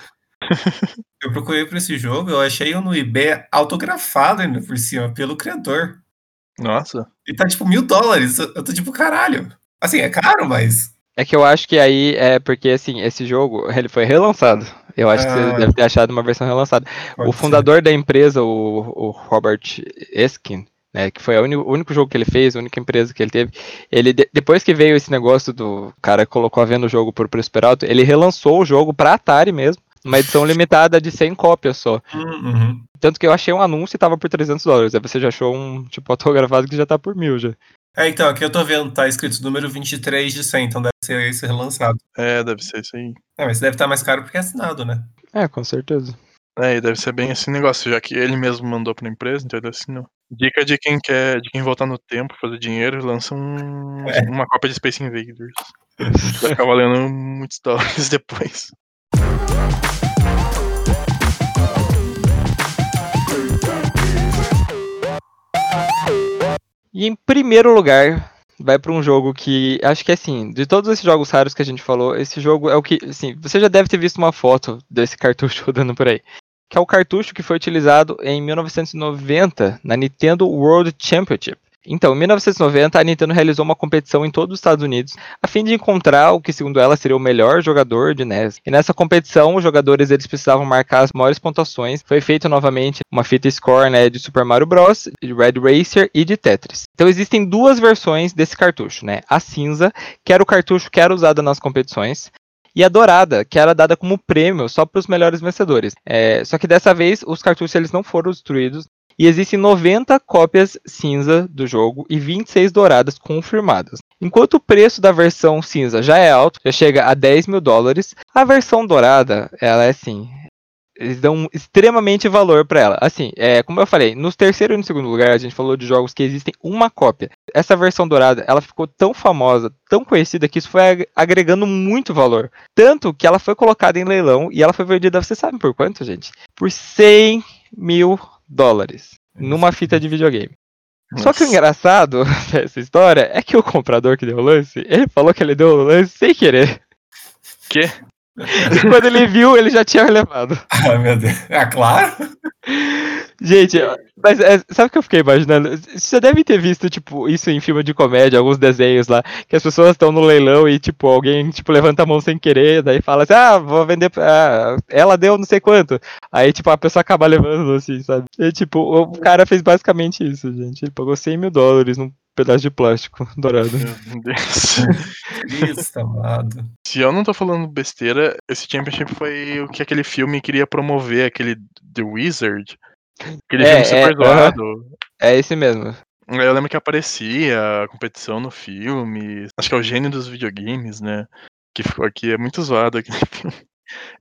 Eu procurei por esse jogo, eu achei no eBay autografado ainda por cima, pelo criador. Nossa. E tá tipo mil dólares. Eu tô tipo, caralho. Assim, é caro, mas. É que eu acho que aí é porque, assim, esse jogo, ele foi relançado. Eu acho ah, que você deve ter achado uma versão relançada. O fundador ser. da empresa, o, o Robert Eskin, né, que foi o único, único, jogo que ele fez, a única empresa que ele teve. Ele depois que veio esse negócio do cara colocou a venda o jogo por preço alto, ele relançou o jogo para Atari mesmo, uma edição limitada de 100 cópias só. Uhum. Tanto que eu achei um anúncio e tava por 300 dólares. Aí você já achou um tipo *laughs* autografado que já tá por mil já. É, então, aqui eu tô vendo, tá escrito número 23 de 100, então deve ser esse relançado. É, deve ser isso aí. É, mas deve estar mais caro porque é assinado, né? É, com certeza. É, e deve ser bem esse negócio, já que ele mesmo mandou pra empresa, então ele assinou. Dica de quem quer, de quem voltar no tempo, fazer dinheiro, lança um, é. uma cópia de Space Invaders. Vai ficar valendo muitos dólares *laughs* depois. E em primeiro lugar, vai para um jogo que acho que assim, de todos esses jogos raros que a gente falou, esse jogo é o que, assim, você já deve ter visto uma foto desse *laughs* cartucho rodando por aí que é o cartucho que foi utilizado em 1990 na Nintendo World Championship. Então, em 1990, a Nintendo realizou uma competição em todos os Estados Unidos a fim de encontrar o que, segundo ela, seria o melhor jogador de NES. E nessa competição, os jogadores eles precisavam marcar as maiores pontuações. Foi feito novamente uma fita score né, de Super Mario Bros, de Red Racer e de Tetris. Então, existem duas versões desse cartucho, né? A cinza, que era o cartucho que era usado nas competições, e a dourada, que era dada como prêmio só para os melhores vencedores. É, só que dessa vez os cartuchos eles não foram destruídos e existem 90 cópias cinza do jogo e 26 douradas confirmadas. Enquanto o preço da versão cinza já é alto, já chega a 10 mil dólares, a versão dourada, ela é assim, eles dão extremamente valor para ela. Assim, é, como eu falei, nos terceiro e no segundo lugar a gente falou de jogos que existem uma cópia. Essa versão dourada, ela ficou tão famosa, tão conhecida que isso foi agregando muito valor. Tanto que ela foi colocada em leilão e ela foi vendida, você sabe por quanto, gente? Por 100 mil dólares numa fita de videogame. Nossa. Só que o engraçado *laughs* dessa história é que o comprador que deu o lance, ele falou que ele deu o lance sem querer. Que? Quando ele viu, ele já tinha levado. Ah, meu Deus. Ah, claro. Gente, mas é, sabe o que eu fiquei imaginando? Você deve ter visto, tipo, isso em filme de comédia, alguns desenhos lá, que as pessoas estão no leilão e, tipo, alguém, tipo, levanta a mão sem querer, daí fala assim, ah, vou vender, ah, ela deu não sei quanto. Aí, tipo, a pessoa acaba levando, assim, sabe? E, tipo, o cara fez basicamente isso, gente. Ele pagou 100 mil dólares num pedaço de plástico *laughs* dourado. Meu Deus. Isso, amado. Se eu não tô falando besteira, esse Championship foi o que aquele filme queria promover, aquele The Wizard. Aquele é, filme super é, zoado. É esse mesmo. Eu lembro que aparecia a competição no filme. Acho que é o gênio dos videogames, né? Que ficou aqui, é muito zoado aquele *laughs* filme.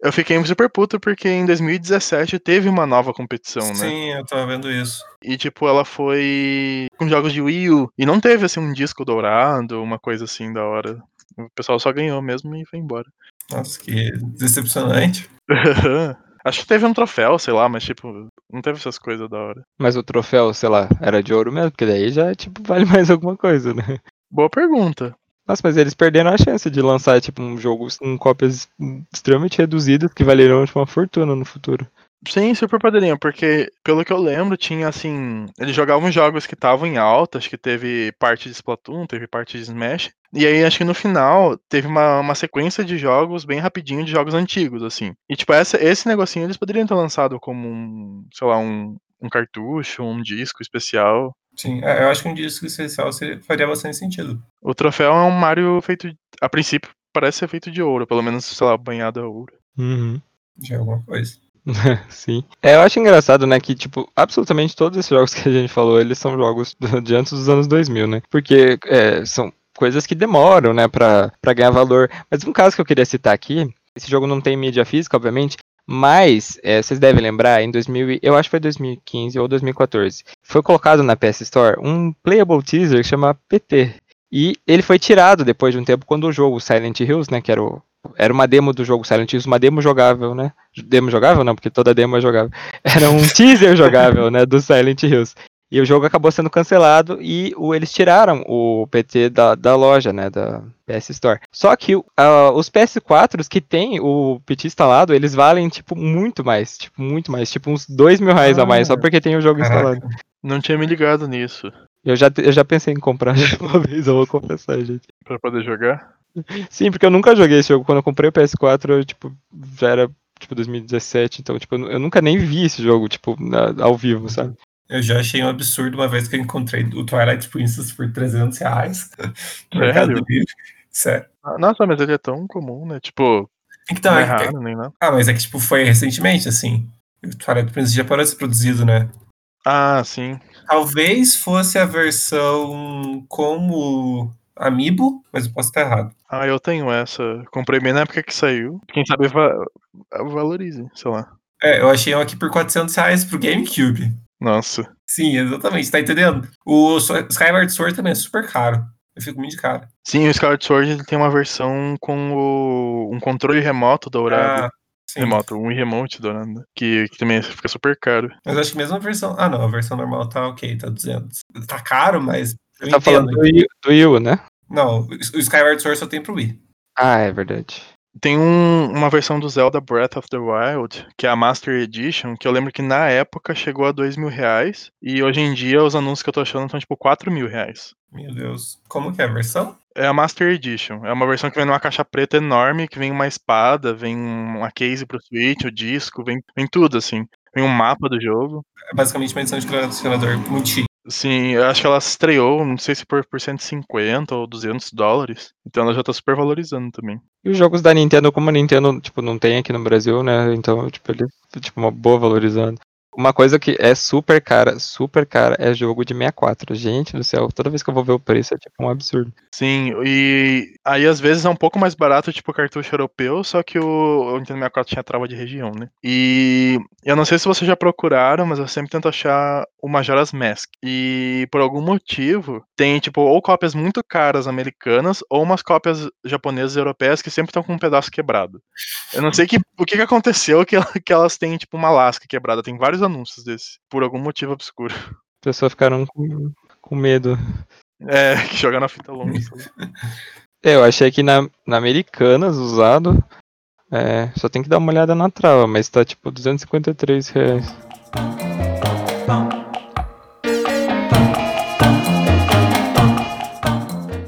Eu fiquei super puto porque em 2017 teve uma nova competição, Sim, né? Sim, eu tava vendo isso. E tipo, ela foi com jogos de Wii U. E não teve assim um disco dourado, uma coisa assim da hora. O pessoal só ganhou mesmo e foi embora. Nossa, que decepcionante. *laughs* Acho que teve um troféu, sei lá, mas tipo, não teve essas coisas da hora. Mas o troféu, sei lá, era de ouro mesmo, porque daí já, tipo, vale *laughs* mais alguma coisa, né? Boa pergunta. Nossa, mas eles perderam a chance de lançar, tipo, um jogo com cópias extremamente reduzidas que valeriam tipo, uma fortuna no futuro. Sim, super poderiam, porque pelo que eu lembro, tinha assim. Eles jogavam jogos que estavam em alta, acho que teve parte de Splatoon, teve parte de Smash. E aí, acho que no final, teve uma, uma sequência de jogos bem rapidinho de jogos antigos, assim. E tipo, essa, esse negocinho eles poderiam ter lançado como um, sei lá, um, um cartucho, um disco especial. Sim, é, eu acho que um disco especial seria- faria bastante sentido. O troféu é um Mario feito, a princípio, parece ser feito de ouro, pelo menos, sei lá, banhado a ouro. Uhum. De alguma coisa. *laughs* Sim. É, eu acho engraçado, né, que, tipo, absolutamente todos esses jogos que a gente falou, eles são jogos *laughs* de antes dos anos 2000, né? Porque é, são coisas que demoram, né, pra, pra ganhar valor. Mas um caso que eu queria citar aqui, esse jogo não tem mídia física, obviamente, mas é, vocês devem lembrar, em 2000, e- eu acho que foi 2015 ou 2014, foi colocado na PS Store um playable teaser que chama PT. E ele foi tirado depois de um tempo quando o jogo Silent Hills, né, que era, o, era uma demo do jogo Silent Hills, uma demo jogável, né? Demo jogável não, porque toda demo é jogável. *laughs* Era um teaser jogável, né, do Silent Hills. E o jogo acabou sendo cancelado e o, eles tiraram o PT da, da loja, né, da PS Store. Só que ah, os PS4s que tem o PT instalado, eles valem, tipo, muito mais, tipo, muito mais, tipo uns dois mil reais a mais, só Ah, porque tem o jogo instalado. Caraca. Não tinha me ligado nisso. Eu já, eu já pensei em comprar *laughs* uma vez, eu vou confessar, gente. Pra poder jogar. Sim, porque eu nunca joguei esse jogo. Quando eu comprei o PS4, eu, tipo, já era, tipo, 2017, então, tipo, eu nunca nem vi esse jogo, tipo, na- ao vivo, sabe? Eu já achei um absurdo uma vez que eu encontrei o Twilight Princess por 300 reais. *laughs* Sério? Sério. Ah, Nossa, mas ele é tão comum, né? Tipo, Então, não é é que- nem nada. ah, mas é que tipo, foi recentemente, assim. O Twilight Princess já parou de ser produzido, né? Ah, sim. Talvez fosse a versão como Amiibo, mas eu posso estar errado. Ah, eu tenho essa. Comprei bem na época que saiu. Quem sabe va valorize, sei lá. É, eu achei um aqui por 400 reais pro GameCube. Nossa. Sim, exatamente, tá entendendo? O Skyward Sword também é super caro. Eu fico muito de cara. Sim, o Skyward Sword ele tem uma versão com o, um controle remoto dourado. Ah, sim. remoto, um remote dourado. Que, que também fica super caro. Mas acho que mesmo a versão. Ah, não, a versão normal tá ok, tá 200. Tá caro, mas. Eu tá entendo. falando do Wii, do Wii U, né? Não, o Skyward Sword só tem pro Wii. Ah, é verdade. Tem um- uma versão do Zelda Breath of the Wild, que é a Master Edition, que eu lembro que na época chegou a dois mil reais. E hoje em dia os anúncios que eu tô achando estão tipo 4 mil reais. Meu Deus. Como que é a versão? É a Master Edition. É uma versão que vem numa caixa preta enorme, que vem uma espada, vem uma case pro Switch, o disco, vem, vem tudo, assim. Vem um mapa do jogo. É basicamente uma edição de colecionador muito chique. Sim, eu acho que ela estreou, não sei se por, por 150 ou 200 dólares. Então ela já tá super valorizando também. E os jogos da Nintendo, como a Nintendo, tipo, não tem aqui no Brasil, né? Então, tipo, ele tipo uma boa valorizando. Uma coisa que é super cara, super cara, é jogo de 64. Gente do céu, toda vez que eu vou ver o preço é tipo um absurdo. Sim, e aí às vezes é um pouco mais barato, tipo cartucho europeu, só que o, o Nintendo 64 tinha trava de região, né? E eu não sei se vocês já procuraram, mas eu sempre tento achar o Majora's Mask. E por algum motivo, tem tipo ou cópias muito caras americanas ou umas cópias japonesas e europeias que sempre estão com um pedaço quebrado. Eu não sei que, o que, que aconteceu que, *laughs* que elas têm tipo uma lasca quebrada. Tem vários anúncios desse, por algum motivo obscuro. As pessoas ficaram com, com medo. É, *laughs* que joga na fita longa. É, Eu achei que na, na Americanas usado, é, só tem que dar uma olhada na trava, mas tá tipo 253 reais.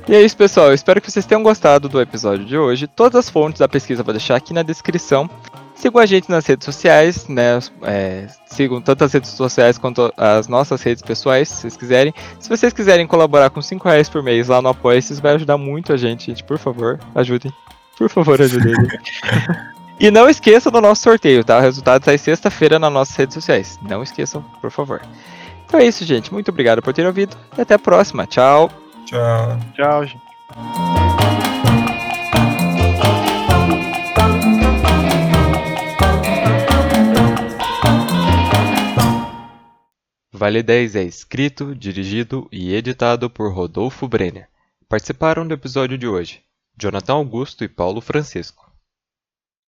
E é isso, pessoal. Eu espero que vocês tenham gostado do episódio de hoje. Todas as fontes da pesquisa eu vou deixar aqui na descrição. Sigam a gente nas redes sociais, né? é, sigam tanto as redes sociais quanto as nossas redes pessoais, se vocês quiserem. Se vocês quiserem colaborar com 5 reais por mês lá no Apoia, isso vai ajudar muito a gente, gente. Por favor, ajudem. Por favor, ajudem. *laughs* e não esqueçam do nosso sorteio, tá? O resultado sai sexta-feira nas nossas redes sociais. Não esqueçam, por favor. Então é isso, gente. Muito obrigado por ter ouvido e até a próxima. Tchau. Tchau. Tchau, gente. Vale 10 é escrito, dirigido e editado por Rodolfo Brenner. Participaram do episódio de hoje Jonathan Augusto e Paulo Francisco.